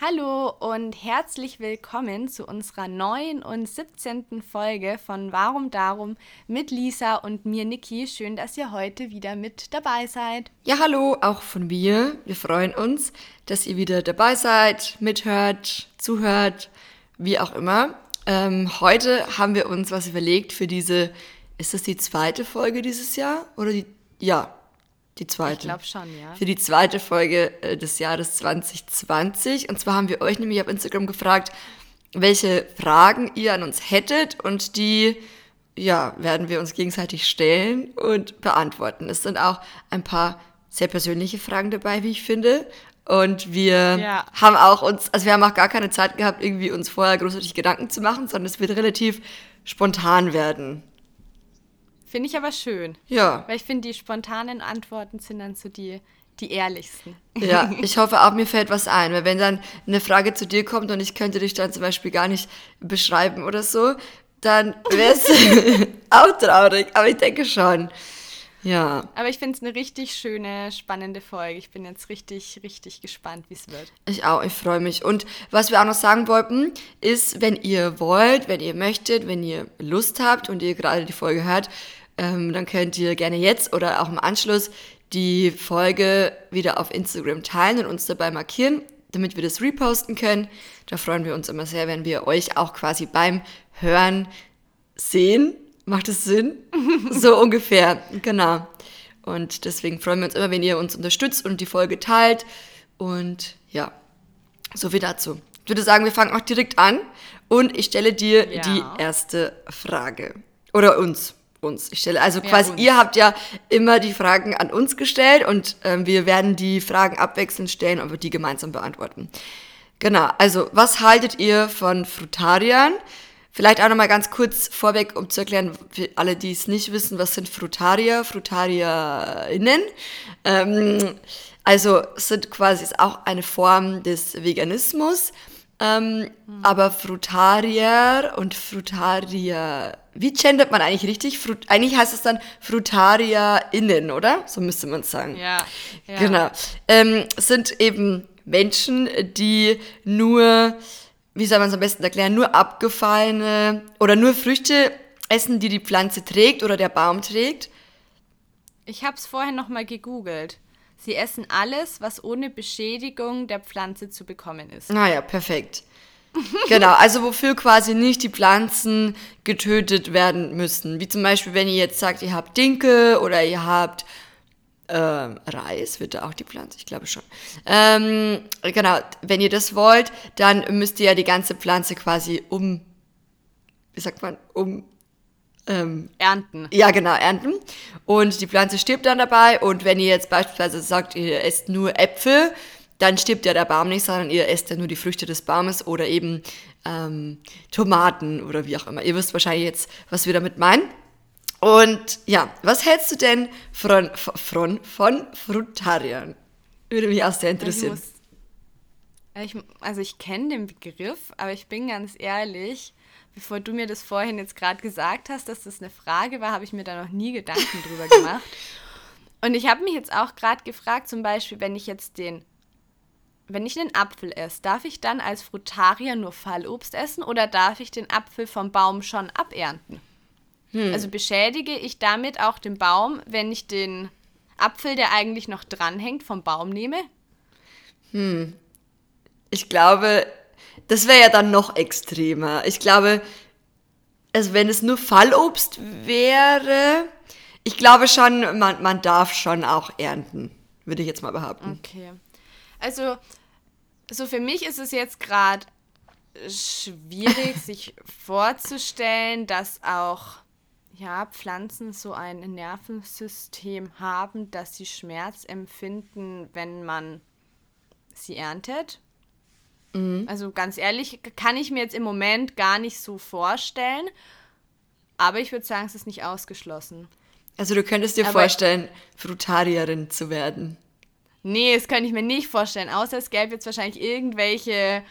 Hallo und herzlich willkommen zu unserer neuen und 17. Folge von Warum Darum mit Lisa und mir Niki. Schön, dass ihr heute wieder mit dabei seid. Ja, hallo, auch von mir. Wir freuen uns, dass ihr wieder dabei seid, mithört, zuhört, wie auch immer. Ähm, heute haben wir uns was überlegt für diese, ist das die zweite Folge dieses Jahr? Oder die, ja, die zweite. Ich glaube schon, ja. Für die zweite Folge äh, des Jahres 2020. Und zwar haben wir euch nämlich auf Instagram gefragt, welche Fragen ihr an uns hättet und die ja, werden wir uns gegenseitig stellen und beantworten. Es sind auch ein paar sehr persönliche Fragen dabei, wie ich finde. Und wir ja. haben auch uns, also wir haben auch gar keine Zeit gehabt, irgendwie uns vorher großartig Gedanken zu machen, sondern es wird relativ spontan werden. Finde ich aber schön. Ja. Weil ich finde, die spontanen Antworten sind dann so die, die ehrlichsten. Ja, ich hoffe auch, mir fällt was ein. Weil wenn dann eine Frage zu dir kommt und ich könnte dich dann zum Beispiel gar nicht beschreiben oder so, dann wäre es auch traurig. Aber ich denke schon. Ja. Aber ich finde es eine richtig schöne, spannende Folge. Ich bin jetzt richtig, richtig gespannt, wie es wird. Ich auch, ich freue mich. Und was wir auch noch sagen wollten, ist, wenn ihr wollt, wenn ihr möchtet, wenn ihr Lust habt und ihr gerade die Folge hört, ähm, dann könnt ihr gerne jetzt oder auch im Anschluss die Folge wieder auf Instagram teilen und uns dabei markieren, damit wir das reposten können. Da freuen wir uns immer sehr, wenn wir euch auch quasi beim Hören sehen. Macht es Sinn? so ungefähr, genau. Und deswegen freuen wir uns immer, wenn ihr uns unterstützt und die Folge teilt. Und ja, so viel dazu. Ich würde sagen, wir fangen auch direkt an und ich stelle dir ja. die erste Frage. Oder uns uns. Ich stelle also quasi, uns. ihr habt ja immer die Fragen an uns gestellt und ähm, wir werden die Fragen abwechselnd stellen und wir die gemeinsam beantworten. Genau, also was haltet ihr von Frutariern? Vielleicht auch nochmal ganz kurz vorweg, um zu erklären, für alle, die es nicht wissen, was sind Frutarier, FrutarierInnen? Ähm, also sind quasi ist auch eine Form des Veganismus. Ähm, mhm. Aber Frutarier und Frutarier, wie gendert man eigentlich richtig? Frut, eigentlich heißt es dann FrutarierInnen, oder? So müsste man sagen. Ja. ja. Genau. Ähm, sind eben Menschen, die nur, wie soll man es am besten erklären, nur abgefallene oder nur Früchte essen, die die Pflanze trägt oder der Baum trägt. Ich habe es vorhin nochmal gegoogelt. Sie essen alles, was ohne Beschädigung der Pflanze zu bekommen ist. Naja, perfekt. genau, also wofür quasi nicht die Pflanzen getötet werden müssen. Wie zum Beispiel, wenn ihr jetzt sagt, ihr habt Dinkel oder ihr habt ähm, Reis, wird da auch die Pflanze, ich glaube schon. Ähm, genau, wenn ihr das wollt, dann müsst ihr ja die ganze Pflanze quasi um, wie sagt man, um ähm, ernten. Ja, genau, ernten. Und die Pflanze stirbt dann dabei. Und wenn ihr jetzt beispielsweise sagt, ihr esst nur Äpfel, dann stirbt ja der Baum nicht, sondern ihr esst ja nur die Früchte des Baumes oder eben ähm, Tomaten oder wie auch immer. Ihr wisst wahrscheinlich jetzt, was wir damit meinen. Und ja, was hältst du denn von, von, von Frutariern? Würde mich auch sehr interessieren. Ich muss, ich, also ich kenne den Begriff, aber ich bin ganz ehrlich, bevor du mir das vorhin jetzt gerade gesagt hast, dass das eine Frage war, habe ich mir da noch nie Gedanken drüber gemacht. Und ich habe mich jetzt auch gerade gefragt, zum Beispiel, wenn ich jetzt den, wenn ich einen Apfel esse, darf ich dann als Frutarier nur Fallobst essen oder darf ich den Apfel vom Baum schon abernten? Hm. Also beschädige ich damit auch den Baum, wenn ich den Apfel, der eigentlich noch dranhängt, vom Baum nehme? Hm. Ich glaube, das wäre ja dann noch extremer. Ich glaube, also wenn es nur Fallobst wäre, ich glaube schon, man, man darf schon auch ernten, würde ich jetzt mal behaupten. Okay. Also, so für mich ist es jetzt gerade schwierig, sich vorzustellen, dass auch ja, Pflanzen so ein Nervensystem haben, dass sie Schmerz empfinden, wenn man sie erntet. Mhm. Also ganz ehrlich, kann ich mir jetzt im Moment gar nicht so vorstellen. Aber ich würde sagen, es ist nicht ausgeschlossen. Also du könntest dir aber vorstellen, Frutarierin zu werden. Nee, das könnte ich mir nicht vorstellen. Außer es gäbe jetzt wahrscheinlich irgendwelche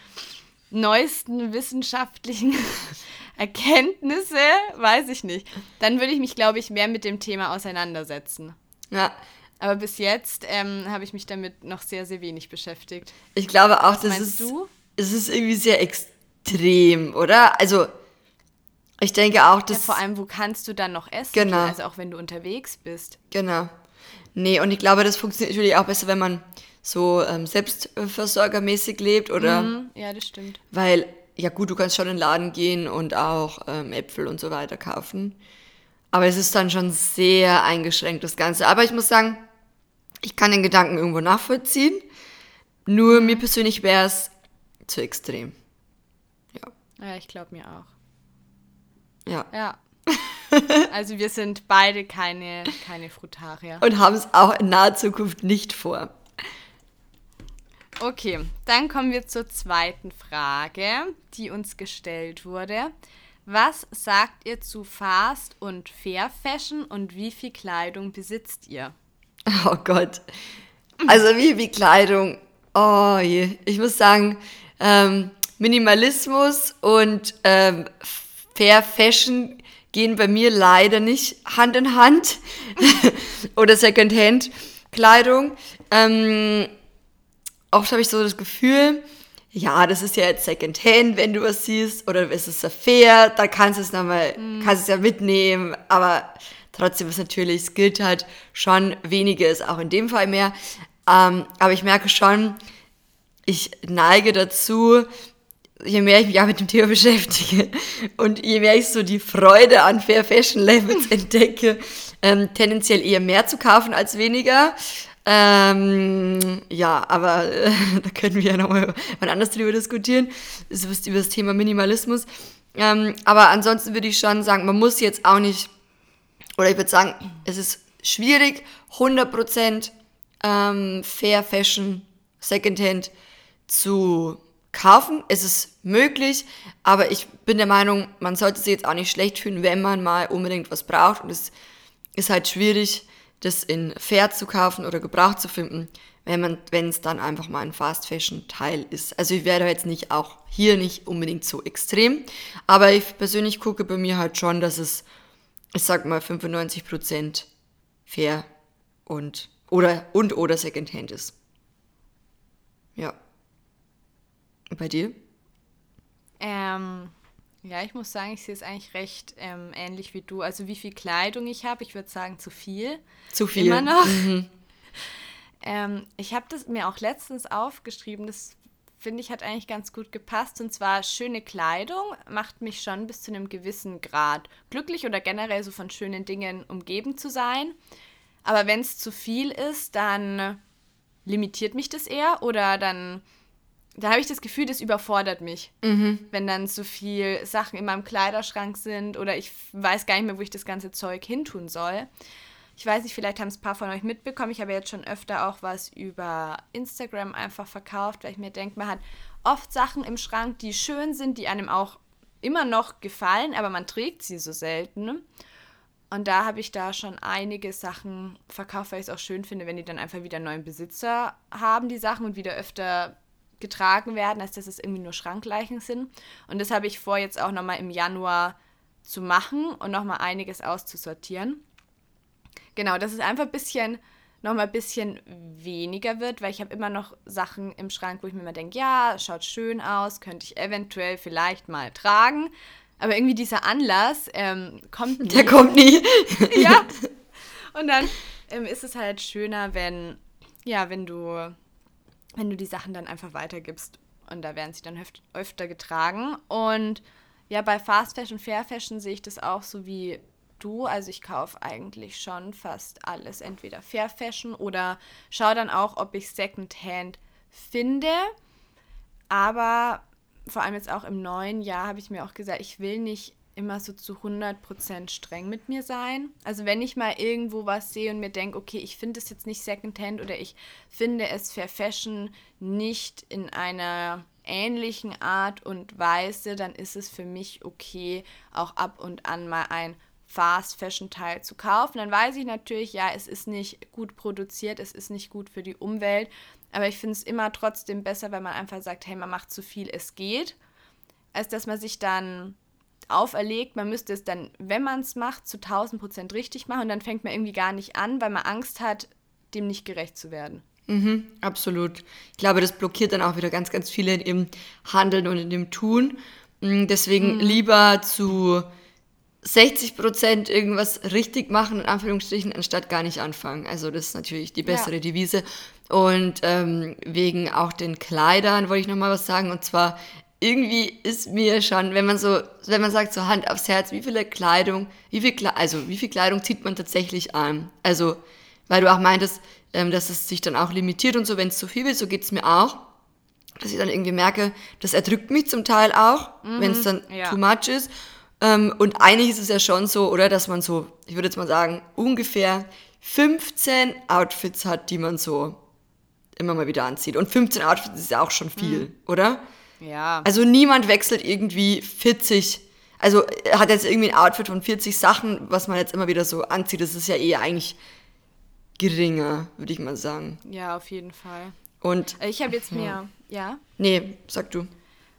neuesten wissenschaftlichen Erkenntnisse, weiß ich nicht. Dann würde ich mich, glaube ich, mehr mit dem Thema auseinandersetzen. Ja, aber bis jetzt ähm, habe ich mich damit noch sehr, sehr wenig beschäftigt. Ich glaube auch, Was das ist. du? es ist irgendwie sehr extrem, oder? Also, ich denke auch, dass. Ja, vor allem, wo kannst du dann noch essen? Genau. Also auch wenn du unterwegs bist. Genau. Nee, und ich glaube, das funktioniert natürlich auch besser, wenn man so ähm, selbstversorgermäßig lebt oder. Mhm, ja, das stimmt. Weil, ja gut, du kannst schon in den Laden gehen und auch ähm, Äpfel und so weiter kaufen. Aber es ist dann schon sehr eingeschränkt, das Ganze. Aber ich muss sagen, ich kann den Gedanken irgendwo nachvollziehen. Nur mir persönlich wäre es zu extrem. Ja. Ja, ich glaube mir auch. Ja. Ja. Also wir sind beide keine, keine Frutarier. Und haben es auch in naher Zukunft nicht vor. Okay, dann kommen wir zur zweiten Frage, die uns gestellt wurde. Was sagt ihr zu Fast und Fair Fashion und wie viel Kleidung besitzt ihr? Oh Gott. Also wie viel Kleidung. Oh je. Ich muss sagen, ähm, Minimalismus und ähm, Fair Fashion gehen bei mir leider nicht Hand in Hand. Oder Secondhand Kleidung. Ähm, oft habe ich so das Gefühl, ja, das ist ja jetzt Secondhand, wenn du was siehst, oder es ist ja fair, da kannst du es nochmal, kannst es ja mitnehmen, aber trotzdem ist natürlich, es gilt halt schon weniges, auch in dem Fall mehr. Ähm, aber ich merke schon, ich neige dazu, je mehr ich mich auch mit dem Thema beschäftige und je mehr ich so die Freude an Fair Fashion Levels entdecke, ähm, tendenziell eher mehr zu kaufen als weniger. Ähm, ja, aber äh, da können wir ja nochmal wann anders drüber diskutieren. Das ist über das Thema Minimalismus. Ähm, aber ansonsten würde ich schon sagen, man muss jetzt auch nicht, oder ich würde sagen, es ist schwierig, 100% ähm, Fair Fashion, Secondhand zu kaufen. Es ist möglich, aber ich bin der Meinung, man sollte sich jetzt auch nicht schlecht fühlen, wenn man mal unbedingt was braucht. Und es ist halt schwierig, das in fair zu kaufen oder gebraucht zu finden, wenn es dann einfach mal ein Fast Fashion Teil ist. Also ich werde jetzt nicht auch hier nicht unbedingt so extrem, aber ich persönlich gucke bei mir halt schon, dass es, ich sag mal 95% fair und oder und oder Secondhand ist. Ja. Bei dir? Ähm, ja, ich muss sagen, ich sehe es eigentlich recht ähm, ähnlich wie du. Also wie viel Kleidung ich habe, ich würde sagen zu viel. Zu viel. Immer noch. Ähm, ich habe das mir auch letztens aufgeschrieben, das finde ich hat eigentlich ganz gut gepasst. Und zwar schöne Kleidung macht mich schon bis zu einem gewissen Grad glücklich oder generell so von schönen Dingen umgeben zu sein. Aber wenn es zu viel ist, dann limitiert mich das eher oder dann da habe ich das Gefühl, das überfordert mich, wenn dann so viel Sachen in meinem Kleiderschrank sind oder ich weiß gar nicht mehr, wo ich das ganze Zeug hintun soll. Ich weiß nicht, vielleicht haben es ein paar von euch mitbekommen. Ich habe jetzt schon öfter auch was über Instagram einfach verkauft, weil ich mir denke, man hat oft Sachen im Schrank, die schön sind, die einem auch immer noch gefallen, aber man trägt sie so selten. Und da habe ich da schon einige Sachen verkauft, weil ich es auch schön finde, wenn die dann einfach wieder einen neuen Besitzer haben, die Sachen und wieder öfter getragen werden, als dass es irgendwie nur Schrankleichen sind. Und das habe ich vor, jetzt auch nochmal im Januar zu machen und nochmal einiges auszusortieren. Genau, dass es einfach ein bisschen, nochmal ein bisschen weniger wird, weil ich habe immer noch Sachen im Schrank, wo ich mir immer denke, ja, schaut schön aus, könnte ich eventuell vielleicht mal tragen. Aber irgendwie dieser Anlass ähm, kommt nie. Der kommt nie. ja. Und dann ähm, ist es halt schöner, wenn, ja, wenn du, wenn du die Sachen dann einfach weitergibst. Und da werden sie dann öf öfter getragen. Und ja, bei Fast Fashion, Fair Fashion sehe ich das auch so wie du. Also ich kaufe eigentlich schon fast alles, entweder Fair Fashion oder schaue dann auch, ob ich Secondhand finde. Aber vor allem jetzt auch im neuen Jahr habe ich mir auch gesagt, ich will nicht immer so zu 100% streng mit mir sein. Also wenn ich mal irgendwo was sehe und mir denke, okay, ich finde es jetzt nicht Secondhand oder ich finde es Fair Fashion nicht in einer ähnlichen Art und Weise, dann ist es für mich okay, auch ab und an mal ein Fast Fashion Teil zu kaufen. Dann weiß ich natürlich, ja, es ist nicht gut produziert, es ist nicht gut für die Umwelt, aber ich finde es immer trotzdem besser, wenn man einfach sagt, hey, man macht zu viel, es geht, als dass man sich dann auferlegt, man müsste es dann, wenn man es macht, zu 1000 Prozent richtig machen und dann fängt man irgendwie gar nicht an, weil man Angst hat, dem nicht gerecht zu werden. Mhm, absolut. Ich glaube, das blockiert dann auch wieder ganz, ganz viele in ihrem Handeln und in dem Tun. Mm, Deswegen Mhm. lieber zu 60 Prozent irgendwas richtig machen, in Anführungsstrichen, anstatt gar nicht anfangen. Also das ist natürlich die bessere Ja. Devise. Und ähm, wegen auch den Kleidern wollte ich nochmal was sagen. Und zwar, irgendwie ist mir schon, wenn man so, wenn man sagt, so Hand aufs Herz, wie viele Kleidung, wie viel, Kle- also wie viel Kleidung zieht man tatsächlich an? Also, weil du auch meintest, ähm, dass es sich dann auch limitiert und so, wenn es zu viel wird, so geht es mir auch. Dass ich dann irgendwie merke, das erdrückt mich zum Teil auch, wenn es dann ja. too much ist. Ähm, und eigentlich ist es ja schon so, oder, dass man so, ich würde jetzt mal sagen, ungefähr 15 Outfits hat, die man so immer mal wieder anzieht. Und 15 Outfits ist ja auch schon viel, oder? Ja. Also niemand wechselt irgendwie 40, also er hat jetzt irgendwie ein Outfit von 40 Sachen, was man jetzt immer wieder so anzieht. Das ist ja eher eigentlich geringer, würde ich mal sagen. ja, auf jeden Fall. Und, Äh, Ich habe jetzt mir, ja, nee, sag du.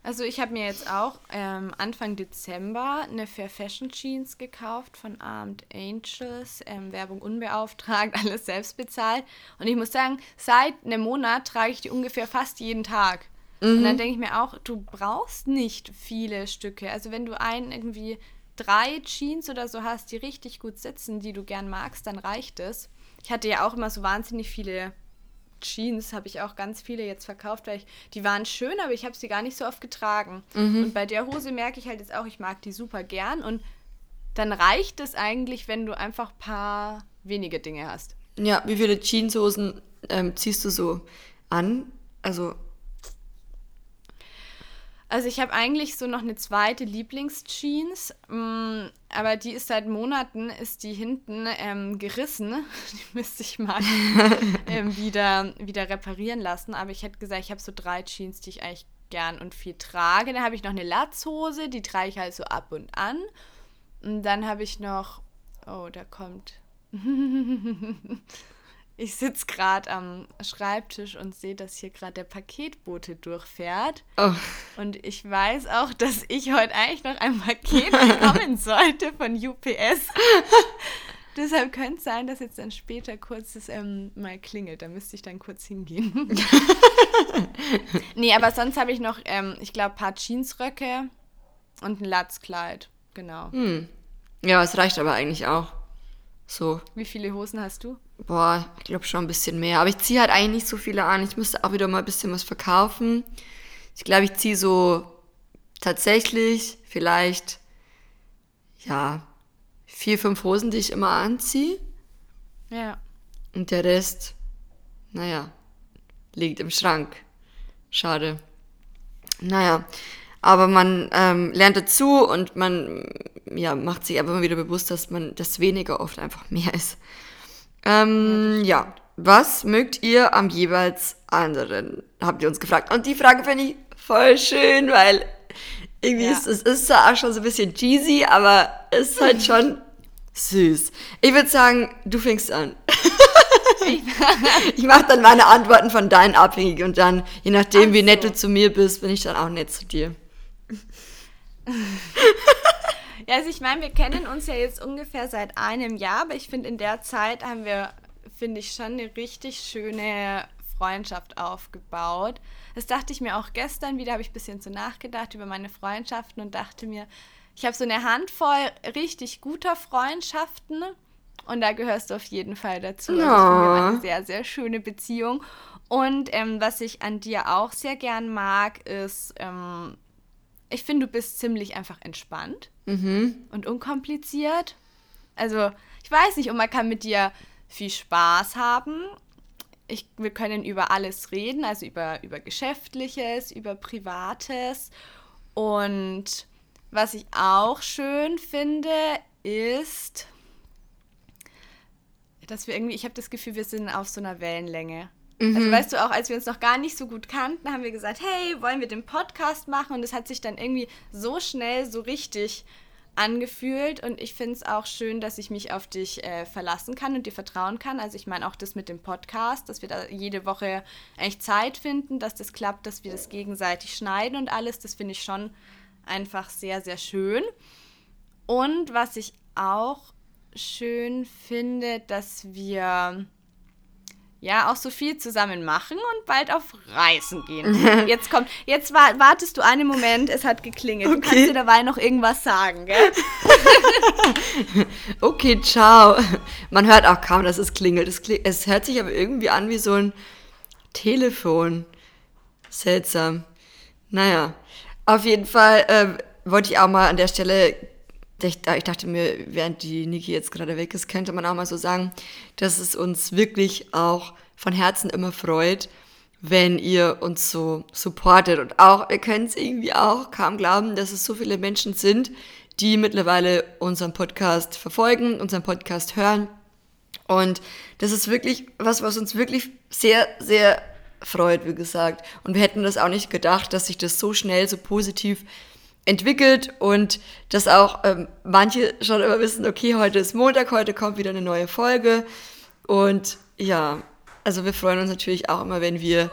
also ich habe mir jetzt auch ähm, Anfang Dezember eine Fair Fashion Jeans gekauft von Armed Angels, ähm, Werbung unbeauftragt, alles selbst bezahlt. Und ich muss sagen, seit einem Monat trage ich die ungefähr fast jeden Tag. Und dann denke ich mir auch, du brauchst nicht viele Stücke. Also wenn du ein irgendwie drei Jeans oder so hast, die richtig gut sitzen, die du gern magst, dann reicht es. Ich hatte ja auch immer so wahnsinnig viele Jeans, habe ich auch ganz viele jetzt verkauft, weil ich, die waren schön, aber ich habe sie gar nicht so oft getragen. Und bei der Hose merke ich halt jetzt auch, ich mag die super gern und dann reicht es eigentlich, wenn du einfach ein paar wenige Dinge hast. Ja, wie viele Jeanshosen ähm, ziehst du so an? Also, Also ich habe eigentlich so noch eine zweite Lieblingsjeans, mm, aber die ist seit Monaten, ist die hinten ähm, gerissen. Die müsste ich mal ähm, wieder, wieder reparieren lassen. Aber ich hätte gesagt, ich habe so drei Jeans, die ich eigentlich gern und viel trage. Dann habe ich noch eine Latzhose, die trage ich halt so ab und an. Und dann habe ich noch, oh, da kommt. Ich sitze gerade am Schreibtisch und sehe, dass hier gerade der Paketbote durchfährt. oh, Und ich weiß auch, dass ich heute eigentlich noch ein Paket bekommen sollte von UPS. Deshalb könnte es sein, dass jetzt dann später kurz es ähm, mal klingelt. Da müsste ich dann kurz hingehen. nee, aber sonst habe ich noch, ähm, ich glaube, ein paar Jeansröcke und ein Latzkleid. Genau. ja, es reicht aber eigentlich auch. So, Wie viele Hosen hast du? boah, ich glaube schon ein bisschen mehr. Aber ich ziehe halt eigentlich nicht so viele an. Ich müsste auch wieder mal ein bisschen was verkaufen. Ich glaube, ich ziehe so tatsächlich vielleicht, ja, vier, fünf Hosen, die ich immer anziehe. Ja. Und der Rest, naja, liegt im Schrank. Schade. Naja, aber man ähm, lernt dazu und man ja, macht sich aber immer wieder bewusst, dass man das weniger oft einfach mehr ist. Ähm, ja, was mögt ihr am jeweils anderen? Habt ihr uns gefragt. Und die Frage finde ich voll schön, weil irgendwie Ja. ist es ist zwar auch schon so ein bisschen cheesy, aber es ist halt schon süß. Ich würde sagen, du fängst an. Ich mache dann meine Antworten von deinen abhängig und dann, je nachdem, Ach wie nett so. du zu mir bist, bin ich dann auch nett zu dir. Ja, also ich meine, wir kennen uns ja jetzt ungefähr seit einem Jahr, aber ich finde, in der Zeit haben wir, finde ich, schon eine richtig schöne Freundschaft aufgebaut. Das dachte ich mir auch gestern wieder, habe ich ein bisschen so nachgedacht über meine Freundschaften und dachte mir, ich habe so eine Handvoll richtig guter Freundschaften und da gehörst du auf jeden Fall dazu. Also wir haben eine sehr, sehr schöne Beziehung. Und ähm, was ich an dir auch sehr gern mag, ist, ähm, ich finde, du bist ziemlich einfach entspannt und unkompliziert. Also, ich weiß nicht, und man kann mit dir viel Spaß haben. Ich, wir können über alles reden, also über, über Geschäftliches, über Privates. Und was ich auch schön finde, ist, dass wir irgendwie, ich habe das Gefühl, wir sind auf so einer Wellenlänge. Also weißt du auch, als wir uns noch gar nicht so gut kannten, haben wir gesagt, hey, wollen wir den Podcast machen? Und es hat sich dann irgendwie so schnell, so richtig angefühlt. Und ich finde es auch schön, dass ich mich auf dich äh, verlassen kann und dir vertrauen kann. Also ich meine auch das mit dem Podcast, dass wir da jede Woche echt Zeit finden, dass das klappt, dass wir das gegenseitig schneiden und alles. Das finde ich schon einfach sehr, sehr schön. Und was ich auch schön finde, dass wir ja auch so viel zusammen machen und bald auf Reisen gehen. Jetzt kommt, jetzt wa wartest du einen Moment, es hat geklingelt. Du kannst dir dabei noch irgendwas sagen, gell? okay, ciao. Man hört auch kaum, dass es klingelt. Es, kling es hört sich aber irgendwie an wie so ein Telefon. Seltsam. Naja, auf jeden Fall äh, wollte ich auch mal an der Stelle ich, dachte mir, während die Niki jetzt gerade weg ist, könnte man auch mal so sagen, dass es uns wirklich auch von Herzen immer freut, wenn ihr uns so supportet. Und auch, ihr könnt es irgendwie auch kaum glauben, dass es so viele Menschen sind, die mittlerweile unseren Podcast verfolgen, unseren Podcast hören. Und das ist wirklich was, was uns wirklich sehr, sehr freut, wie gesagt. Und wir hätten das auch nicht gedacht, dass sich das so schnell, so positiv entwickelt und dass auch ähm, manche schon immer wissen, okay, heute ist Montag, heute kommt wieder eine neue Folge. Und ja, also wir freuen uns natürlich auch immer, wenn wir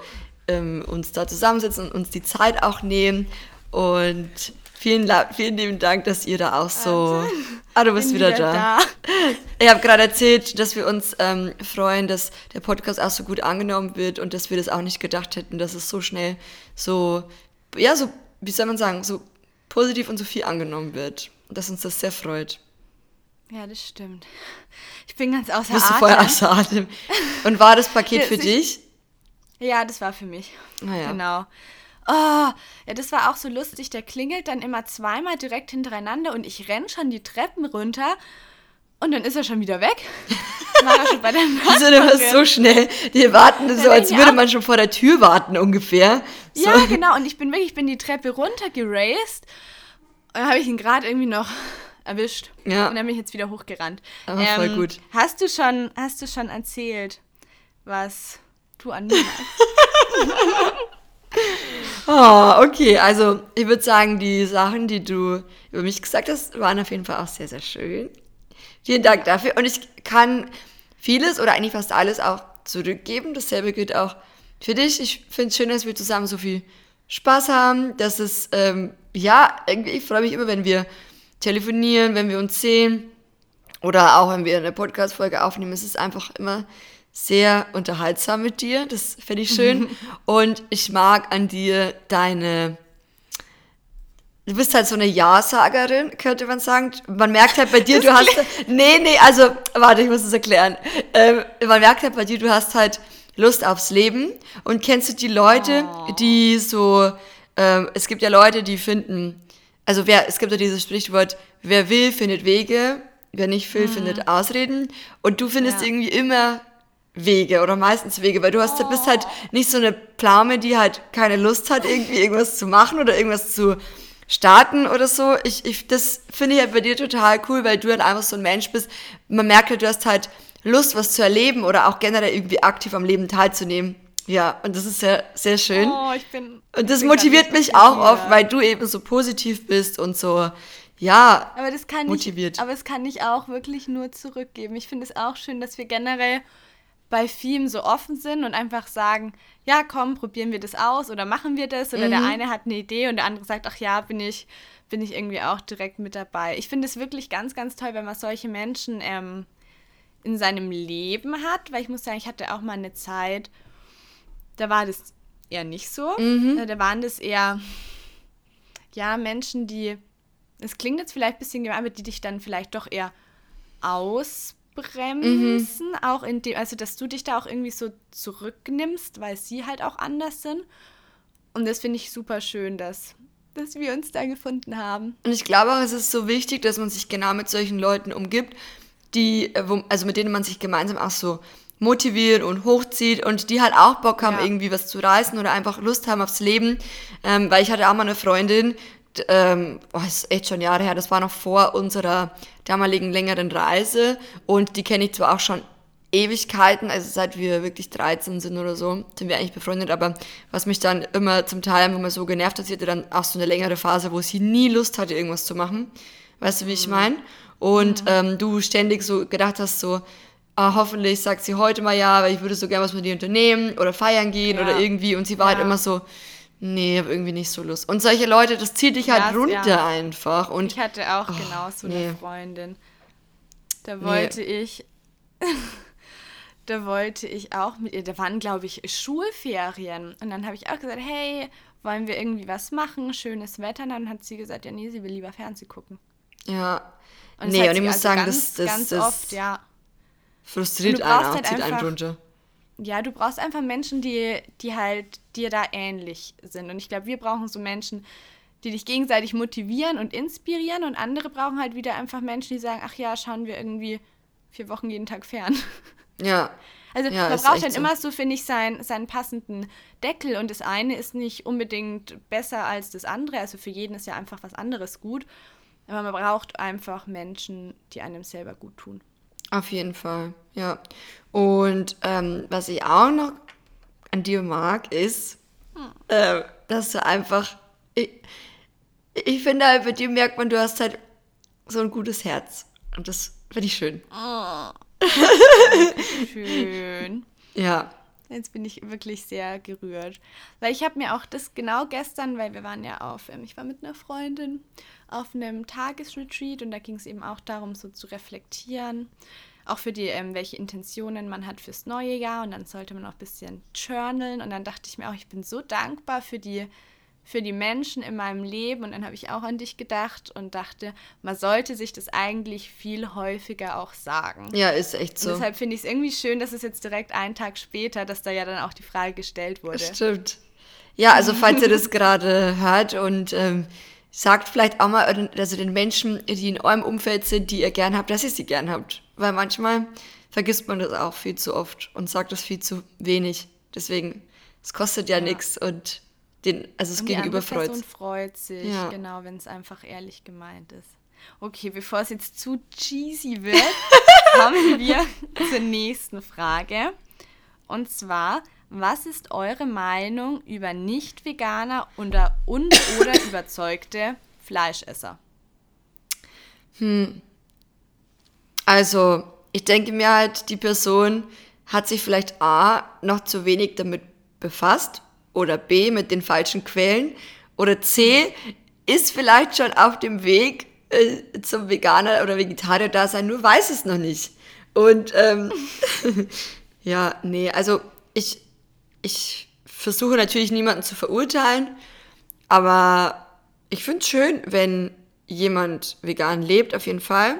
ähm, uns da zusammensitzen und uns die Zeit auch nehmen. Und vielen, vielen lieben Dank, dass ihr da auch so. Ah, du bist wieder, wieder, da. da. Ich habe gerade erzählt, dass wir uns ähm, freuen, dass der Podcast auch so gut angenommen wird und dass wir das auch nicht gedacht hätten, dass es so schnell so, ja, so, wie soll man sagen, so positiv und so viel angenommen wird. Dass uns das sehr freut. Ja, das stimmt. Ich bin ganz außer Bist Atem. Du voll außer Atem. Und war das Paket für dich? Ja, das war für mich. Ah, ja. Genau. Oh, ja, das war auch so lustig. Der klingelt dann immer zweimal direkt hintereinander und ich renn schon die Treppen runter und dann ist er schon wieder weg. War er schon bei der Wieso denn was so schnell? Die warten so, als würde man schon vor der Tür warten ungefähr. So. Ja, genau. Und ich bin wirklich, ich bin die Treppe runter geraced. Und dann habe ich ihn gerade irgendwie noch erwischt. Ja. Und dann bin ich jetzt wieder hochgerannt. Aber ähm, voll gut. Hast du schon, hast du schon erzählt, was du an mir hast? oh, okay. Also ich würde sagen, die Sachen, die du über mich gesagt hast, waren auf jeden Fall auch sehr, sehr schön. Vielen Dank dafür. Und ich kann vieles oder eigentlich fast alles auch zurückgeben. Dasselbe gilt auch für dich. Ich finde es schön, dass wir zusammen so viel Spaß haben. Dass es, ähm, ja, irgendwie, ich freue mich immer, wenn wir telefonieren, wenn wir uns sehen. Oder auch wenn wir eine Podcast-Folge aufnehmen. Es ist einfach immer sehr unterhaltsam mit dir. Das finde ich schön. Und ich mag an dir deine Du bist halt so eine Ja-Sagerin, könnte man sagen. Man merkt halt bei dir, das du hast. Nee, nee, also, warte, ich muss es erklären. Ähm, man merkt halt bei dir, du hast halt Lust aufs Leben. Und kennst du die Leute, oh. die so. Ähm, es gibt ja Leute, die finden. Also, wer, es gibt ja dieses Sprichwort, wer will, findet Wege. Wer nicht will, mhm. findet Ausreden. Und du findest ja. irgendwie immer Wege oder meistens Wege, weil du hast, oh. bist halt nicht so eine Pflaume, die halt keine Lust hat, irgendwie irgendwas zu machen oder irgendwas zu starten oder so. Ich, ich, das finde ich halt bei dir total cool, weil du halt einfach so ein Mensch bist. Man merkt halt, du hast halt Lust, was zu erleben oder auch generell irgendwie aktiv am Leben teilzunehmen. Ja, und das ist sehr, sehr schön. Oh, ich bin. Und das motiviert mich auch wieder. oft, weil du eben so positiv bist und so, ja, aber das kann motiviert. Ich, aber es kann ich auch wirklich nur zurückgeben. Ich finde es auch schön, dass wir generell bei vielem so offen sind und einfach sagen, ja, komm, probieren wir das aus oder machen wir das oder mhm. der eine hat eine Idee und der andere sagt, ach ja, bin ich, bin ich irgendwie auch direkt mit dabei. Ich finde es wirklich ganz, ganz toll, wenn man solche Menschen ähm, in seinem Leben hat, weil ich muss sagen, ich hatte auch mal eine Zeit, da war das eher nicht so. Mhm. Äh, da waren das eher, ja, Menschen, die, es klingt jetzt vielleicht ein bisschen gemein, aber die dich dann vielleicht doch eher aus bremsen, mhm. auch in dem, also dass du dich da auch irgendwie so zurücknimmst, weil sie halt auch anders sind. Und das finde ich super schön, dass, dass wir uns da gefunden haben. Und ich glaube auch, es ist so wichtig, dass man sich genau mit solchen Leuten umgibt, die, äh, wo, also mit denen man sich gemeinsam auch so motiviert und hochzieht und die halt auch Bock haben, ja. irgendwie was zu reißen oder einfach Lust haben aufs Leben. Ähm, weil ich hatte auch mal eine Freundin, ähm, oh, ist echt schon Jahre her, das war noch vor unserer damaligen längeren Reise und die kenne ich zwar auch schon Ewigkeiten, also seit wir wirklich 13 sind oder so, sind wir eigentlich befreundet, aber was mich dann immer zum Teil immer so genervt hat, sie hatte dann auch so eine längere Phase, wo sie nie Lust hatte, irgendwas zu machen. Weißt du, wie ich mhm. meine? Und mhm. ähm, du ständig so gedacht hast, so, ah, hoffentlich sagt sie heute mal ja, weil ich würde so gerne was mit ihr unternehmen oder feiern gehen ja. oder irgendwie. Und sie war halt ja. halt immer so, Nee, hab irgendwie nicht so Lust. Und solche Leute, das zieht dich halt das, runter ja. einfach. Und ich hatte auch oh, genau so nee. eine Freundin. Da wollte nee. ich. da wollte ich auch mit ihr, da waren, glaube ich, Schulferien. Und dann habe ich auch gesagt, hey, wollen wir irgendwie was machen, schönes Wetter? Und dann hat sie gesagt, ja, nee, sie will lieber Fernsehen gucken. Ja. Und nee, und ich muss also sagen, ganz, das, das, ganz das oft, ja. frustriert einen auch, halt zieht einen runter. Ja, du brauchst einfach Menschen, die, die halt dir da ähnlich sind. Und ich glaube, wir brauchen so Menschen, die dich gegenseitig motivieren und inspirieren. Und andere brauchen halt wieder einfach Menschen, die sagen, ach ja, schauen wir irgendwie vier Wochen jeden Tag fern. Ja. Also ja, man braucht dann so. immer so, finde ich, sein, seinen passenden Deckel und das eine ist nicht unbedingt besser als das andere. Also für jeden ist ja einfach was anderes gut. Aber man braucht einfach Menschen, die einem selber gut tun. Auf jeden Fall, ja. Und ähm, was ich auch noch an dir mag, ist, hm. äh, dass du einfach. Ich, ich finde halt, bei dir merkt man, du hast halt so ein gutes Herz. Und das finde ich schön. Oh. Schön. Ja. Jetzt bin ich wirklich sehr gerührt. Weil ich habe mir auch das genau gestern, weil wir waren ja auf, ähm, ich war mit einer Freundin auf einem Tagesretreat und da ging es eben auch darum, so zu reflektieren. Auch für die, ähm, welche Intentionen man hat fürs neue Jahr und dann sollte man auch ein bisschen journalen und dann dachte ich mir auch, ich bin so dankbar für die für die Menschen in meinem Leben. Und dann habe ich auch an dich gedacht und dachte, man sollte sich das eigentlich viel häufiger auch sagen. Ja, ist echt so. Und deshalb finde ich es irgendwie schön, dass es jetzt direkt einen Tag später, dass da ja dann auch die Frage gestellt wurde. Stimmt. Ja, also falls ihr das gerade hört und ähm, sagt vielleicht auch mal also den Menschen, die in eurem Umfeld sind, die ihr gern habt, dass ihr sie gern habt. Weil manchmal vergisst man das auch viel zu oft und sagt das viel zu wenig. Deswegen, es kostet ja, ja. nichts und den, also das Gegenüber freut sich. freut sich, ja. genau, wenn es einfach ehrlich gemeint ist. Okay, bevor es jetzt zu cheesy wird, kommen wir zur nächsten Frage. Und zwar, was ist eure Meinung über Nicht-Veganer oder und oder überzeugte Fleischesser? Hm. Also, ich denke mir halt, die Person hat sich vielleicht A noch zu wenig damit befasst oder B mit den falschen Quellen oder C ist vielleicht schon auf dem Weg äh, zum Veganer oder Vegetarier da sein, nur weiß es noch nicht. Und ähm, ja, nee, also ich, ich versuche natürlich niemanden zu verurteilen, aber ich finde es schön, wenn jemand vegan lebt, auf jeden Fall.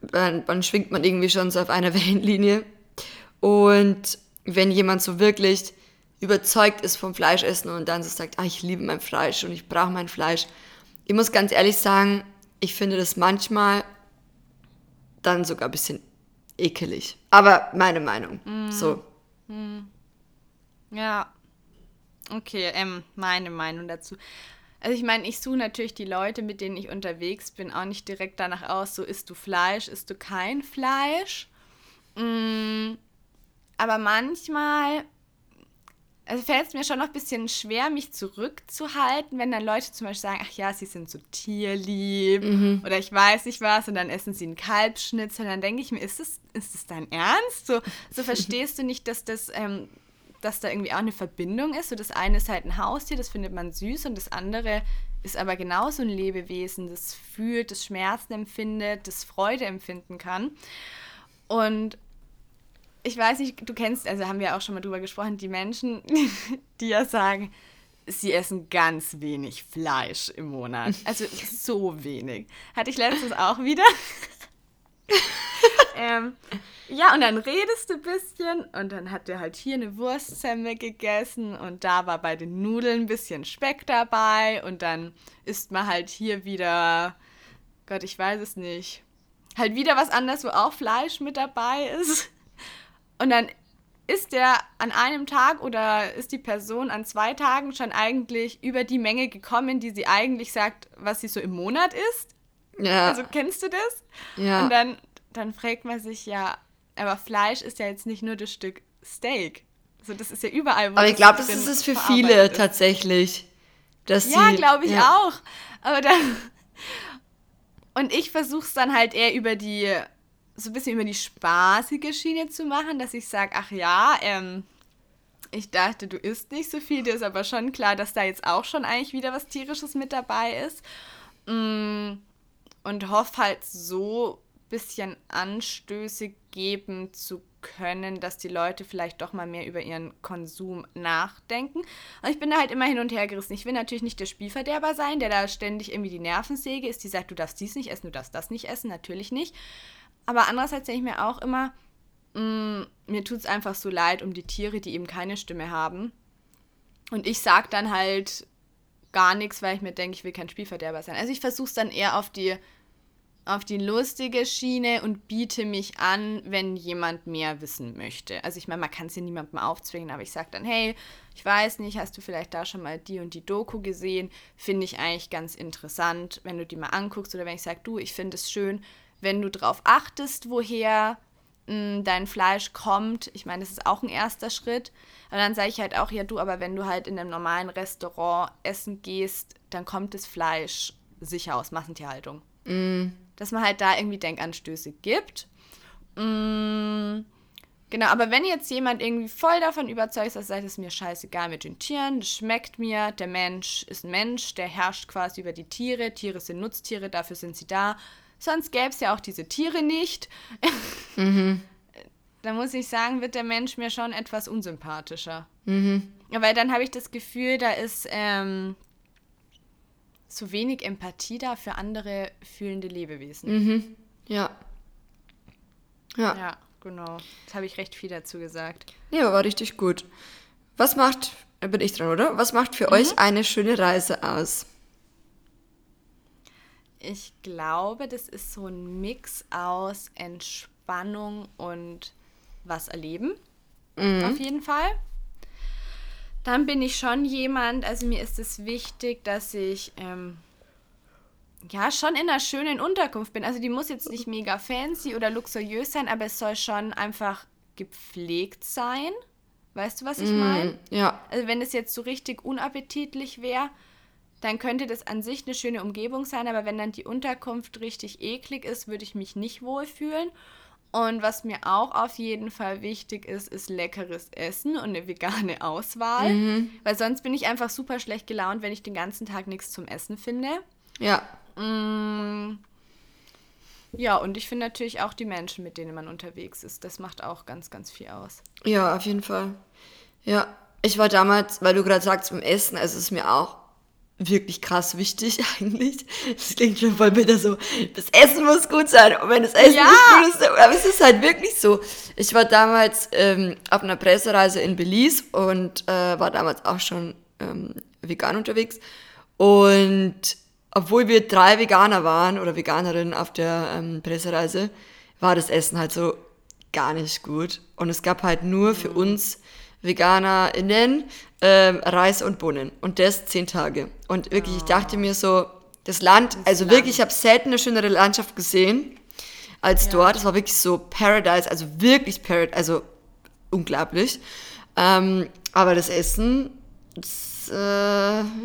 Dann, dann schwingt man irgendwie schon so auf einer Wellenlinie. Und wenn jemand so wirklich überzeugt ist vom Fleischessen und dann so sagt, ah, ich liebe mein Fleisch und ich brauche mein Fleisch. Ich muss ganz ehrlich sagen, ich finde das manchmal dann sogar ein bisschen ekelig. Aber meine Meinung. Mm. So. Mm. Ja. Okay, ähm, meine Meinung dazu. Also ich meine, ich suche natürlich die Leute, mit denen ich unterwegs bin, auch nicht direkt danach aus, so isst du Fleisch, isst du kein Fleisch. Mm, aber manchmal also fällt es mir schon noch ein bisschen schwer, mich zurückzuhalten, wenn dann Leute zum Beispiel sagen, ach ja, sie sind so tierlieb mhm. oder ich weiß nicht was und dann essen sie einen Kalbschnitzel dann denke ich mir, ist das, ist das dein Ernst? So, so verstehst du nicht, dass das, ähm, dass da irgendwie auch eine Verbindung ist. So das eine ist halt ein Haustier, das findet man süß und das andere ist aber genauso ein Lebewesen, das fühlt, das Schmerzen empfindet, das Freude empfinden kann. Und ich weiß nicht, du kennst, also haben wir auch schon mal drüber gesprochen, die Menschen, die ja sagen, sie essen ganz wenig Fleisch im Monat. Also so wenig. Hatte ich letztens auch wieder. ähm, ja, und dann redest du ein bisschen und dann hat er halt hier eine Wurstsemmel gegessen und da war bei den Nudeln ein bisschen Speck dabei und dann isst man halt hier wieder, Gott, ich weiß es nicht, halt wieder was anderes, wo auch Fleisch mit dabei ist. Und dann ist der an einem Tag oder ist die Person an zwei Tagen schon eigentlich über die Menge gekommen, die sie eigentlich sagt, was sie so im Monat isst? Ja. Also kennst du das? Ja. Und dann, dann fragt man sich ja, aber Fleisch ist ja jetzt nicht nur das Stück Steak. Also das ist ja überall. aber ich glaube, das ist es für viele ist. tatsächlich. Dass ja, glaube ich ja. auch. Aber dann. Und ich versuche es dann halt eher über die so ein bisschen über die spaßige Schiene zu machen, dass ich sage, ach ja, ähm, ich dachte, du isst nicht so viel, dir ist aber schon klar, dass da jetzt auch schon eigentlich wieder was Tierisches mit dabei ist. Mm, und hoffe halt so bisschen Anstöße geben zu können, dass die Leute vielleicht doch mal mehr über ihren Konsum nachdenken. Und ich bin da halt immer hin und her gerissen. Ich will natürlich nicht der Spielverderber sein, der da ständig irgendwie die Nervensäge ist, die sagt, du darfst dies nicht essen, du darfst das nicht essen, natürlich nicht. Aber andererseits denke ich mir auch immer, mh, mm, mir tut es einfach so leid um die Tiere, die eben keine Stimme haben. Und ich sage dann halt gar nichts, weil ich mir denke, ich will kein Spielverderber sein. Also ich versuche es dann eher auf die auf die lustige Schiene und biete mich an, wenn jemand mehr wissen möchte. Also ich meine, man kann es ja niemandem aufzwingen, aber ich sage dann, hey, ich weiß nicht, hast du vielleicht da schon mal die und die Doku gesehen? Finde ich eigentlich ganz interessant, wenn du die mal anguckst oder wenn ich sage, du, ich finde es schön, wenn du darauf achtest, woher dein Fleisch kommt. Ich meine, das ist auch ein erster Schritt. Und dann sage ich halt auch, ja du, aber wenn du halt in einem normalen Restaurant essen gehst, dann kommt das Fleisch sicher aus Massentierhaltung. Mm dass man halt da irgendwie Denkanstöße gibt. Mm, genau, aber wenn jetzt jemand irgendwie voll davon überzeugt ist, dass sagt, es mir scheißegal mit den Tieren, das schmeckt mir, der Mensch ist ein Mensch, der herrscht quasi über die Tiere, Tiere sind Nutztiere, dafür sind sie da. Sonst gäbe es ja auch diese Tiere nicht. Mhm. Da muss ich sagen, wird der Mensch mir schon etwas unsympathischer. Mhm. Weil dann habe ich das Gefühl, da ist ähm, so wenig Empathie da für andere fühlende Lebewesen. Mhm. Ja. Ja. Ja, genau. Das habe ich recht viel dazu gesagt. Ja, war richtig gut. Was macht, bin ich dran, oder? Was macht für mhm. euch eine schöne Reise aus? Ich glaube, das ist so ein Mix aus Entspannung und was erleben. Mhm. Auf jeden Fall dann bin ich schon jemand, also mir ist es wichtig, dass ich ähm, ja schon in einer schönen Unterkunft bin. Also die muss jetzt nicht mega fancy oder luxuriös sein, aber es soll schon einfach gepflegt sein. Weißt du, was ich mm, meine? Ja. Also wenn es jetzt so richtig unappetitlich wäre, dann könnte das an sich eine schöne Umgebung sein, aber wenn dann die Unterkunft richtig eklig ist, würde ich mich nicht wohlfühlen. Und was mir auch auf jeden Fall wichtig ist, ist leckeres Essen und eine vegane Auswahl. Mhm. Weil sonst bin ich einfach super schlecht gelaunt, wenn ich den ganzen Tag nichts zum Essen finde. Ja. Mm. Ja, und ich finde natürlich auch die Menschen, mit denen man unterwegs ist. Das macht auch ganz, ganz viel aus. Ja, auf jeden Fall. Ja. Ich war damals, weil du gerade sagst, beim Essen, also es ist mir auch wirklich krass wichtig eigentlich. Das klingt schon voll bitter so, das Essen muss gut sein. Und wenn das Essen ja. nicht gut ist, aber es ist halt wirklich so. Ich war damals ähm, auf einer Pressereise in Belize und äh, war damals auch schon ähm, vegan unterwegs. Und obwohl wir drei Veganer waren oder Veganerinnen auf der ähm, Pressereise, war das Essen halt so gar nicht gut. Und es gab halt nur für mhm. uns VeganerInnen ähm, Reis und Bohnen. Und das zehn Tage. Und wirklich, ich dachte mir so, das Land, das also Land. wirklich, ich habe selten eine schönere Landschaft gesehen als ja. dort. Das war wirklich so Paradise, also wirklich Paradise, also unglaublich. Ähm, aber das Essen, das, äh,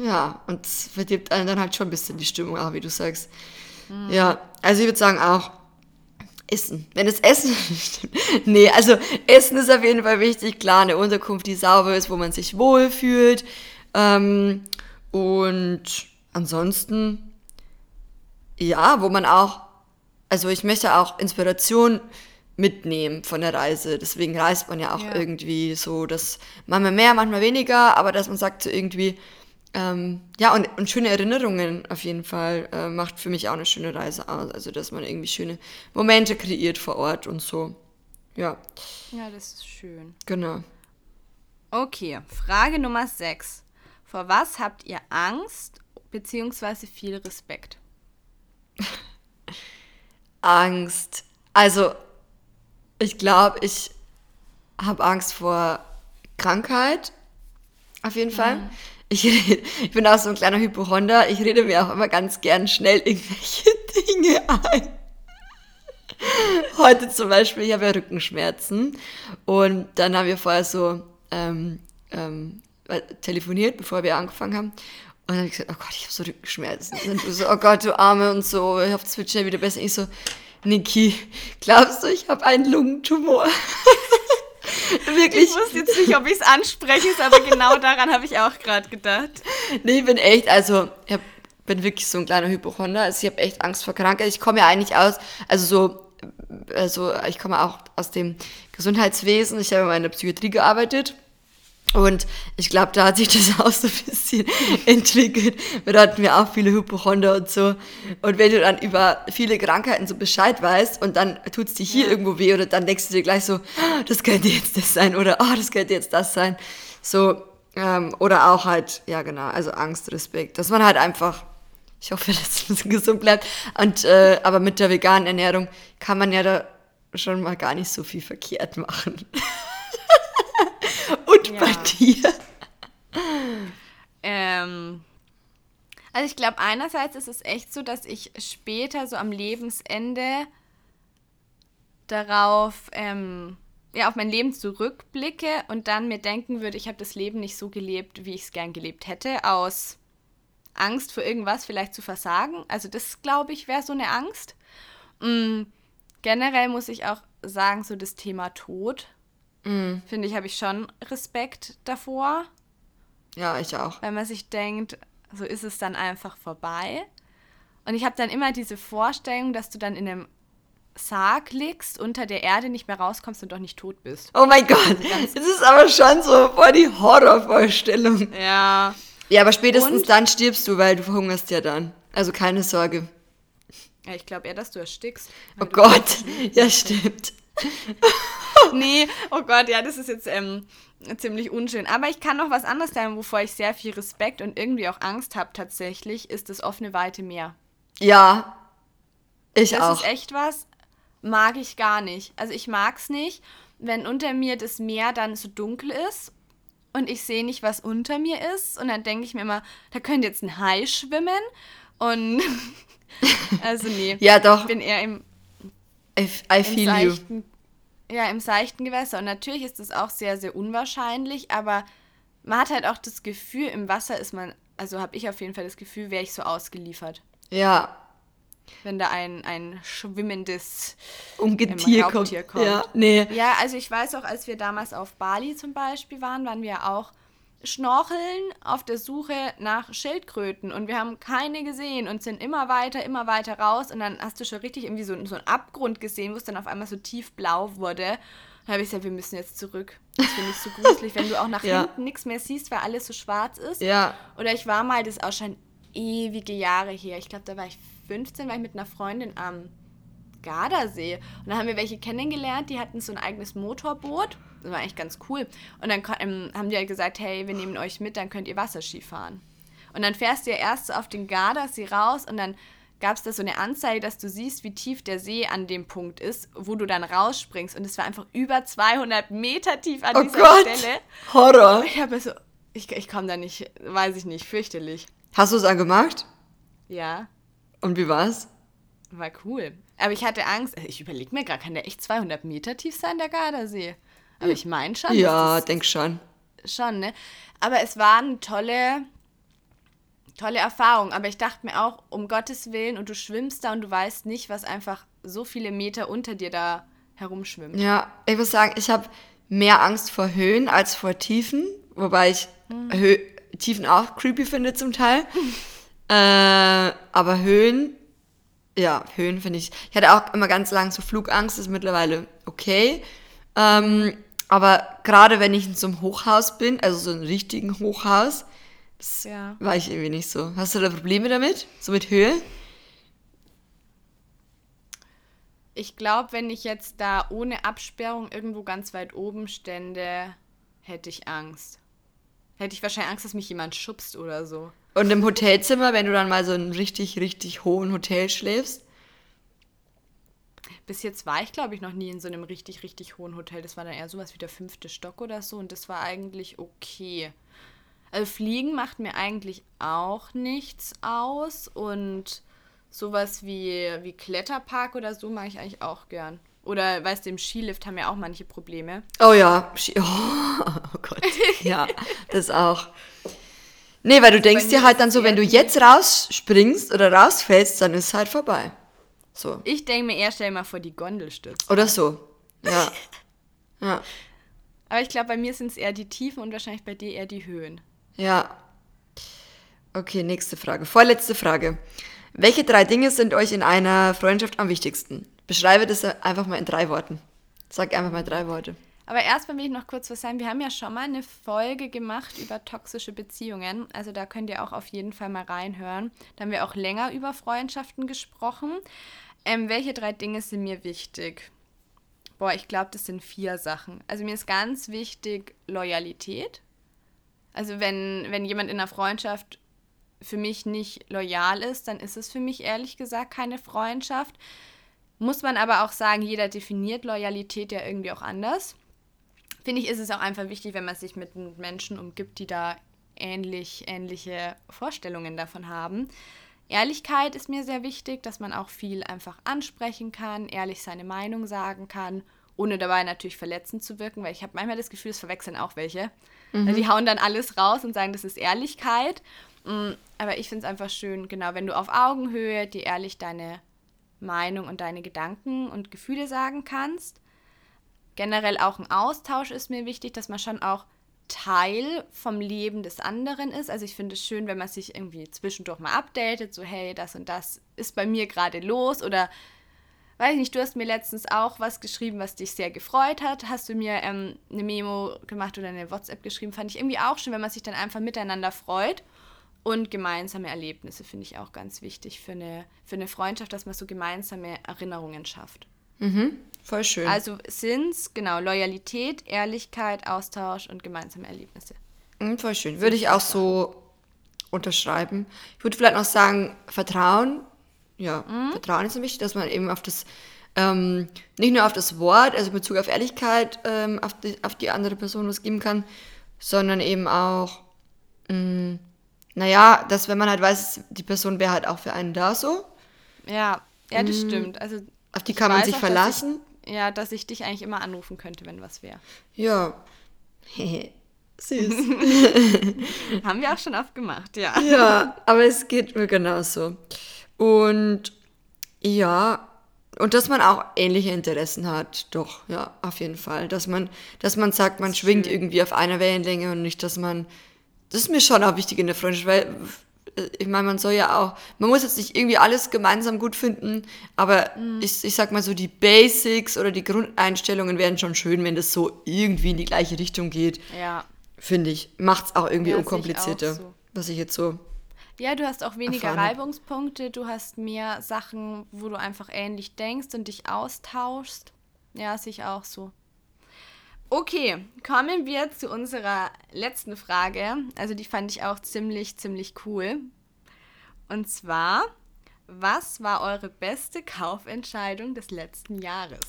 ja, und verdirbt einen dann halt schon ein bisschen die Stimmung, auch wie du sagst. Mhm. Ja, also ich würde sagen auch, Essen. Wenn das Essen. Nee, also Essen ist auf jeden Fall wichtig. Klar, eine Unterkunft, die sauber ist, wo man sich wohlfühlt. Ähm, und ansonsten, ja, wo man auch, also ich möchte auch Inspiration mitnehmen von der Reise. Deswegen reist man ja auch ja. irgendwie so, dass manchmal mehr, manchmal weniger, aber dass man sagt so irgendwie, ähm, ja, und, und schöne Erinnerungen auf jeden Fall äh, macht für mich auch eine schöne Reise aus. Also, dass man irgendwie schöne Momente kreiert vor Ort und so. Ja. Ja, das ist schön. Genau. Okay, Frage Nummer 6. Vor was habt ihr Angst beziehungsweise viel Respekt? Angst. Also, ich glaube, ich habe Angst vor Krankheit. Auf jeden Fall. Mhm. Ich, rede, ich bin auch so ein kleiner Hypochonder. Ich rede mir auch immer ganz gern schnell irgendwelche Dinge ein. Heute zum Beispiel, ich habe ja Rückenschmerzen. Und dann haben wir vorher so ähm, ähm, telefoniert, bevor wir angefangen haben. Und dann habe ich gesagt, oh Gott, ich habe so Rückenschmerzen. Und du so, oh Gott, du Arme und so, ich hoffe, es wird schnell wieder besser. Ich so, Niki, glaubst du, ich habe einen Lungentumor? Wirklich. Ich wusste jetzt nicht, ob ich es anspreche, aber genau daran habe ich auch gerade gedacht. Nee, ich bin echt, also ich bin wirklich so ein kleiner Hypochonder. Also ich habe echt Angst vor Krankheit. Ich komme ja eigentlich aus, also so, also ich komme auch aus dem Gesundheitswesen, ich habe in der Psychiatrie gearbeitet. Und ich glaube, da hat sich das auch so ein bisschen entwickelt. Da hatten wir auch viele Hypochonder und so. Und wenn du dann über viele Krankheiten so Bescheid weißt und dann tut es dir hier ja. irgendwo weh oder dann denkst du dir gleich so, ah, das könnte jetzt das sein oder oh, das könnte jetzt das sein. So, ähm, oder auch halt, ja genau, also Angst, Respekt. Dass man halt einfach, ich hoffe, dass es ein bisschen gesund bleibt. Und, äh, aber mit der veganen Ernährung kann man ja da schon mal gar nicht so viel verkehrt machen. Ja. bei dir? Ähm, also ich glaube, einerseits ist es echt so, dass ich später so am Lebensende darauf, ähm, ja, auf mein Leben zurückblicke und dann mir denken würde, ich habe das Leben nicht so gelebt, wie ich es gern gelebt hätte, aus Angst vor irgendwas vielleicht zu versagen. Also das, glaube ich, wäre so eine Angst. Mhm. Generell muss ich auch sagen, so das Thema Tod Mhm. Finde ich, habe ich schon Respekt davor. Ja, ich auch. Wenn man sich denkt, so ist es dann einfach vorbei. Und ich habe dann immer diese Vorstellung, dass du dann in einem Sarg liegst, unter der Erde nicht mehr rauskommst und doch nicht tot bist. Oh mein Gott, das ist aber schon so voll die Horrorvorstellung. Ja. Ja, aber spätestens und? dann stirbst du, weil du verhungerst ja dann. Also keine Sorge. Ja, ich glaube eher, dass du erstickst. Oh Gott, ja stimmt. nee, oh Gott, ja, das ist jetzt ähm, ziemlich unschön. Aber ich kann noch was anderes sagen, wovor ich sehr viel Respekt und irgendwie auch Angst habe tatsächlich, ist das offene weite Meer. Ja, ich das auch. Das ist echt was, mag ich gar nicht. Also ich mag es nicht, wenn unter mir das Meer dann so dunkel ist und ich sehe nicht, was unter mir ist. Und dann denke ich mir immer, da könnte jetzt ein Hai schwimmen. Und also nee. ja, doch. Ich bin eher im, I, I feel im seichten, ja, im seichten Gewässer. Und natürlich ist das auch sehr, sehr unwahrscheinlich, aber man hat halt auch das Gefühl, im Wasser ist man, also habe ich auf jeden Fall das Gefühl, wäre ich so ausgeliefert. Ja. Wenn da ein, ein schwimmendes Ungetier kommt. kommt. Ja, nee. Ja, also ich weiß auch, als wir damals auf Bali zum Beispiel waren, waren wir auch schnorcheln auf der Suche nach Schildkröten und wir haben keine gesehen und sind immer weiter, immer weiter raus und dann hast du schon richtig irgendwie so, so einen Abgrund gesehen, wo es dann auf einmal so tiefblau wurde. Dann habe ich gesagt, wir müssen jetzt zurück. Das finde ich so gruselig, wenn du auch nach ja. hinten nichts mehr siehst, weil alles so schwarz ist. Ja. Oder ich war mal, das ist auch schon ewige Jahre her. Ich glaube, da war ich 15, war ich mit einer Freundin am Gardasee. Und da haben wir welche kennengelernt, die hatten so ein eigenes Motorboot. Das war eigentlich ganz cool. Und dann ähm, haben die halt gesagt, hey, wir nehmen euch mit, dann könnt ihr Wasserski fahren. Und dann fährst du ja erst so auf den Gardasee raus und dann gab es da so eine Anzeige, dass du siehst, wie tief der See an dem Punkt ist, wo du dann rausspringst. Und es war einfach über 200 Meter tief an oh dieser Gott. Stelle. Horror. Ich habe so, ich, ich komme da nicht, weiß ich nicht, fürchterlich. Hast du es angemacht? Ja. Und wie war's? War cool. Aber ich hatte Angst, ich überlege mir gerade, kann der echt 200 Meter tief sein, der Gardasee? Aber ich meine schon. Ja, denk schon. Schon, ne? Aber es war eine tolle, tolle Erfahrung. Aber ich dachte mir auch, um Gottes Willen, und du schwimmst da und du weißt nicht, was einfach so viele Meter unter dir da herumschwimmt. Ja, ich muss sagen, ich habe mehr Angst vor Höhen als vor Tiefen. Wobei ich hm. Tiefen auch creepy finde zum Teil. äh, aber Höhen, ja, Höhen finde ich. Ich hatte auch immer ganz lange so Flugangst, ist mittlerweile okay. Ähm, aber gerade wenn ich in so einem Hochhaus bin, also so einem richtigen Hochhaus, das ja. war ich irgendwie nicht so. Hast du da Probleme damit? So mit Höhe? Ich glaube, wenn ich jetzt da ohne Absperrung irgendwo ganz weit oben stände, hätte ich Angst. Hätte ich wahrscheinlich Angst, dass mich jemand schubst oder so. Und im Hotelzimmer, wenn du dann mal so in einem richtig, richtig hohen Hotel schläfst? Bis jetzt war ich, glaube ich, noch nie in so einem richtig, richtig hohen Hotel. Das war dann eher sowas wie der fünfte Stock oder so und das war eigentlich okay. Also Fliegen macht mir eigentlich auch nichts aus und sowas wie, wie Kletterpark oder so mache ich eigentlich auch gern. Oder weißt du, im Skilift haben ja auch manche Probleme. Oh ja, oh, oh Gott. Ja, das auch. Nee, weil du also denkst dir halt dann so, wenn du jetzt rausspringst oder rausfällst, dann ist es halt vorbei. So. Ich denke mir eher, stell mal vor, die Gondel stürzt. Oder so. Ja. ja. Aber ich glaube, bei mir sind es eher die Tiefen und wahrscheinlich bei dir eher die Höhen. Ja. Okay, nächste Frage. Vorletzte Frage. Welche drei Dinge sind euch in einer Freundschaft am wichtigsten? Beschreibe das einfach mal in drei Worten. Sag einfach mal drei Worte. Aber erstmal will ich noch kurz was sagen. Wir haben ja schon mal eine Folge gemacht über toxische Beziehungen. Also da könnt ihr auch auf jeden Fall mal reinhören. Da haben wir auch länger über Freundschaften gesprochen. Ähm, welche drei Dinge sind mir wichtig? Boah, ich glaube, das sind vier Sachen. Also mir ist ganz wichtig Loyalität. Also wenn, wenn jemand in einer Freundschaft für mich nicht loyal ist, dann ist es für mich ehrlich gesagt keine Freundschaft. Muss man aber auch sagen, jeder definiert Loyalität ja irgendwie auch anders. Finde ich, ist es auch einfach wichtig, wenn man sich mit Menschen umgibt, die da ähnlich, ähnliche Vorstellungen davon haben. Ehrlichkeit ist mir sehr wichtig, dass man auch viel einfach ansprechen kann, ehrlich seine Meinung sagen kann, ohne dabei natürlich verletzend zu wirken, weil ich habe manchmal das Gefühl, es verwechseln auch welche. Mhm. Die hauen dann alles raus und sagen, das ist Ehrlichkeit. Mm, aber ich finde es einfach schön, genau, wenn du auf Augenhöhe dir ehrlich deine Meinung und deine Gedanken und Gefühle sagen kannst. Generell auch ein Austausch ist mir wichtig, dass man schon auch Teil vom Leben des anderen ist. Also ich finde es schön, wenn man sich irgendwie zwischendurch mal updatet, so hey, das und das ist bei mir gerade los oder weiß ich nicht, du hast mir letztens auch was geschrieben, was dich sehr gefreut hat. Hast du mir ähm, eine Memo gemacht oder eine WhatsApp geschrieben, fand ich irgendwie auch schön, wenn man sich dann einfach miteinander freut. Und gemeinsame Erlebnisse finde ich auch ganz wichtig für eine, für eine Freundschaft, dass man so gemeinsame Erinnerungen schafft. Mhm, voll schön. Also sind es, genau, Loyalität, Ehrlichkeit, Austausch und gemeinsame Erlebnisse. Mhm, voll schön. Würde ich auch so unterschreiben. Ich würde vielleicht noch sagen, Vertrauen. Ja, mhm. Vertrauen ist wichtig, dass man eben auf das, ähm, nicht nur auf das Wort, also in Bezug auf Ehrlichkeit, ähm, auf, die, auf die andere Person was geben kann, sondern eben auch, mh, mm, naja, dass wenn man halt weiß, die Person wäre halt auch für einen da so. Ja, ja, das mhm. stimmt. Also auf die kann man sich auch, verlassen. Dass ich, ja, dass ich dich eigentlich immer anrufen könnte, wenn was wäre. Ja. Süß. Haben wir auch schon oft gemacht, ja. Ja, aber es geht mir genauso. Und ja, und dass man auch ähnliche Interessen hat, doch, ja, auf jeden Fall. Dass man, dass man sagt, man schwingt schön. irgendwie auf einer Wellenlänge und nicht, dass man das ist mir schon auch wichtig in der Freundschaft, weil äh, ich meine, man soll ja auch, man muss jetzt nicht irgendwie alles gemeinsam gut finden, aber mhm. ich, ich sag mal so, die Basics oder die Grundeinstellungen wären schon schön, wenn das so irgendwie in die gleiche Richtung geht. Ja. Finde ich. Macht es auch irgendwie ja, unkomplizierter, ich so. was ich jetzt so. Ja, du hast auch weniger Reibungspunkte, du hast mehr Sachen, wo du einfach ähnlich denkst und dich austauschst. Ja, sehe ich auch so. Okay, kommen wir zu unserer letzten Frage. Also die fand ich auch ziemlich, ziemlich cool. Und zwar, was war eure beste Kaufentscheidung des letzten Jahres?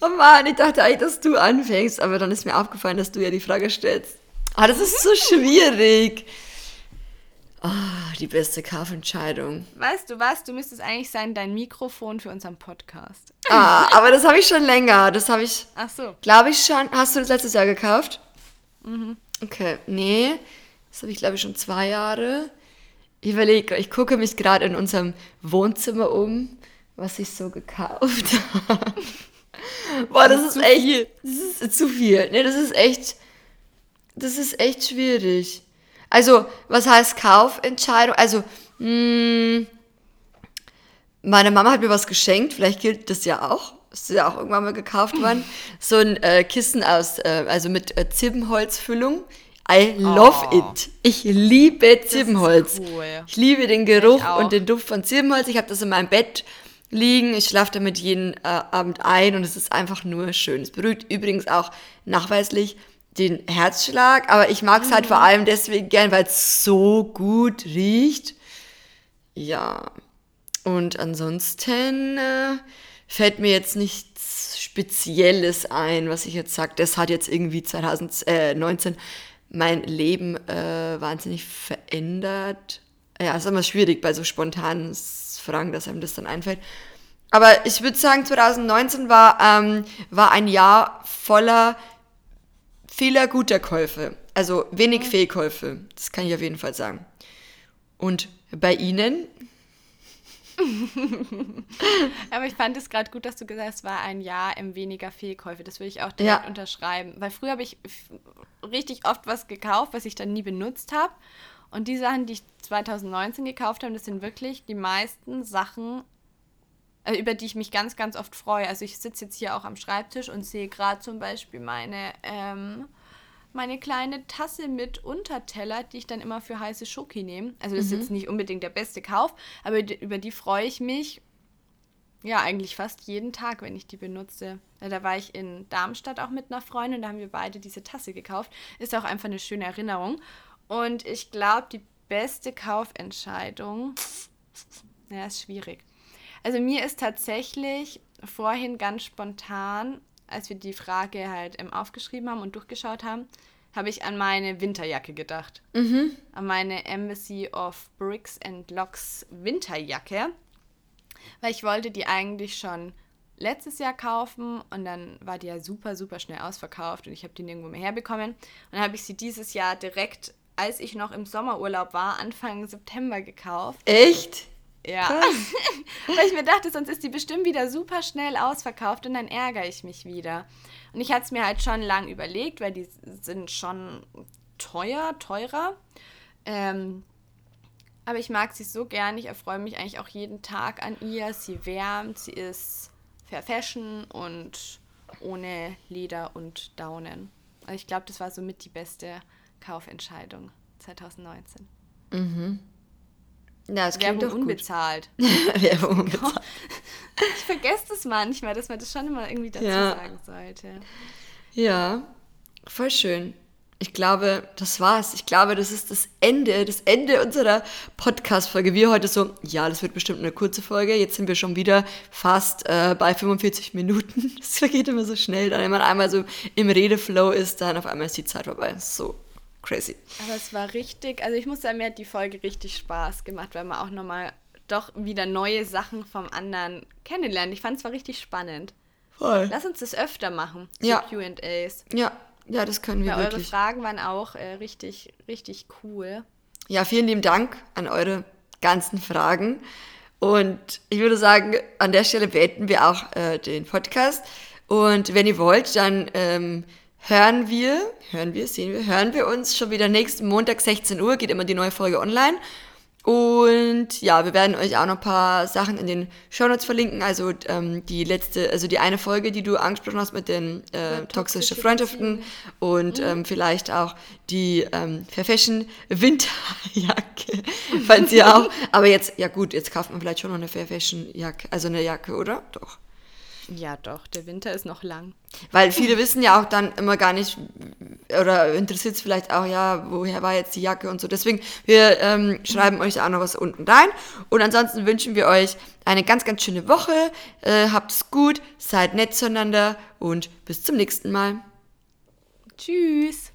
Oh Mann, ich dachte eigentlich, dass du anfängst, aber dann ist mir aufgefallen, dass du ja die Frage stellst. Ah, das ist so schwierig. Oh, die beste Kaufentscheidung. Weißt du was? Du müsstest eigentlich sein, dein Mikrofon für unseren Podcast. Ah, aber das habe ich schon länger. Das habe ich. Ach so. Glaube ich schon. Hast du das letztes Jahr gekauft? Mhm. Okay. Nee. Das habe ich, glaube ich, schon zwei Jahre. Ich überlege, ich gucke mich gerade in unserem Wohnzimmer um, was ich so gekauft habe. Boah, das, das ist, ist echt. Viel. Das ist zu viel. Nee, das ist echt. Das ist echt schwierig. Also, was heißt Kaufentscheidung? Also, mh, hm, meine Mama hat mir was geschenkt, vielleicht gilt das ja auch. Das ist ja auch irgendwann mal gekauft worden. So ein äh, Kissen aus, äh, also mit äh, Zibbenholzfüllung. I love oh. it. Ich liebe Zibbenholz. Cool. Ich liebe den Geruch und den Duft von Zibbenholz. Ich habe das in meinem Bett liegen. Ich schlafe damit jeden äh, Abend ein und es ist einfach nur schön. Es beruhigt übrigens auch nachweislich den Herzschlag, aber ich mag es halt vor allem deswegen gern, weil es so gut riecht. Ja. Und ansonsten äh, fällt mir jetzt nichts Spezielles ein, was ich jetzt sage. Das hat jetzt irgendwie 2019 mein Leben äh, wahnsinnig verändert. Ja, ist immer schwierig bei so spontanen Fragen, dass einem das dann einfällt. Aber ich würde sagen, 2019 war, ähm, war ein Jahr voller vieler guter Käufe. Also wenig. Fehlkäufe. Das kann ich auf jeden Fall sagen. Und bei Ihnen? Aber ich fand es gerade gut, dass du gesagt hast, es war ein Jahr im weniger Fehlkäufe. Das würde ich auch direkt ja. unterschreiben. Weil früher habe ich richtig oft was gekauft, was ich dann nie benutzt habe. Und die Sachen, die ich 2019 gekauft habe, das sind wirklich die meisten Sachen, über die ich mich ganz, ganz oft freue. Also ich sitze jetzt hier auch am Schreibtisch und sehe gerade zum Beispiel meine, ähm, meine kleine Tasse mit Unterteller, die ich dann immer für heiße Schoki nehme. Also das ist jetzt nicht unbedingt der beste Kauf, aber über die freue ich mich ja eigentlich fast jeden Tag, wenn ich die benutze. Da war ich in Darmstadt auch mit einer Freundin, da haben wir beide diese Tasse gekauft. Ist auch einfach eine schöne Erinnerung. Und ich glaube, die beste Kaufentscheidung, ja, ist schwierig. Also mir ist tatsächlich vorhin ganz spontan, als wir die Frage halt ähm, aufgeschrieben haben und durchgeschaut haben, habe ich an meine Winterjacke gedacht. Mhm. An meine Embassy of Bricks and Locks Winterjacke. Weil ich wollte die eigentlich schon letztes Jahr kaufen und dann war die ja super, super schnell ausverkauft und ich habe die nirgendwo mehr herbekommen. Und dann habe ich sie dieses Jahr direkt, als ich noch im Sommerurlaub war, Anfang September gekauft. Echt? Ja. Weil ich mir dachte, sonst ist die bestimmt wieder super schnell ausverkauft und dann ärgere ich mich wieder. Und ich hatte es mir halt schon lang überlegt, weil die sind schon teuer, teurer. Ähm, aber ich mag sie so gern. Ich erfreue mich eigentlich auch jeden Tag an ihr. Sie wärmt, sie ist Fair Fashion und ohne Leder und Daunen. Also ich glaube, das war somit die beste Kaufentscheidung 2019. Mhm. Ja, das klingt Werbung unbezahlt. Werbung unbezahlt. Ich vergesse das manchmal, dass man das schon immer irgendwie dazu ja. sagen sollte. Ja, voll schön. Ich glaube, das war's. Ich glaube, das ist das Ende, das Ende unserer Podcast-Folge. Wir heute so, ja, das wird bestimmt eine kurze Folge. Jetzt sind wir schon wieder fast äh, bei 45 Minuten. Das vergeht immer so schnell. Dann, wenn man einmal so im Redeflow ist, dann auf einmal ist die Zeit vorbei. So crazy. Aber es war richtig, also ich muss sagen, mir hat die Folge richtig Spaß gemacht, weil man auch nochmal doch wieder neue Sachen vom anderen kennenlernt. Ich fand es war richtig spannend. Voll. Lass uns das öfter machen, so ja. QAs. Ja, ja, das können wir Weil wirklich. Eure Fragen waren auch äh, richtig, richtig cool. Ja, vielen lieben Dank an eure ganzen Fragen. Und ich würde sagen, an der Stelle beenden wir auch äh, den Podcast. Und wenn ihr wollt, dann ähm, hören wir, hören wir, sehen wir, hören wir uns schon wieder nächsten Montag 16 Uhr, geht immer die neue Folge online. Und ja, wir werden euch auch noch ein paar Sachen in den Shownotes verlinken. Also ähm, die letzte, also die eine Folge, die du angesprochen hast mit den äh, toxischen Freundschaften und mhm. ähm, vielleicht auch die ähm, Fair Fashion Winterjacke, falls ihr auch. Aber jetzt, ja gut, jetzt kauft man vielleicht schon noch eine Fair Fashion Jacke, also eine Jacke, oder? Doch. Ja, doch, der Winter ist noch lang. Weil viele wissen ja auch dann immer gar nicht, oder interessiert es vielleicht auch, ja, woher war jetzt die Jacke und so. Deswegen, wir ähm, schreiben euch auch noch was unten rein. Und ansonsten wünschen wir euch eine ganz, ganz schöne Woche. Äh, habt es gut, seid nett zueinander und bis zum nächsten Mal. Tschüss.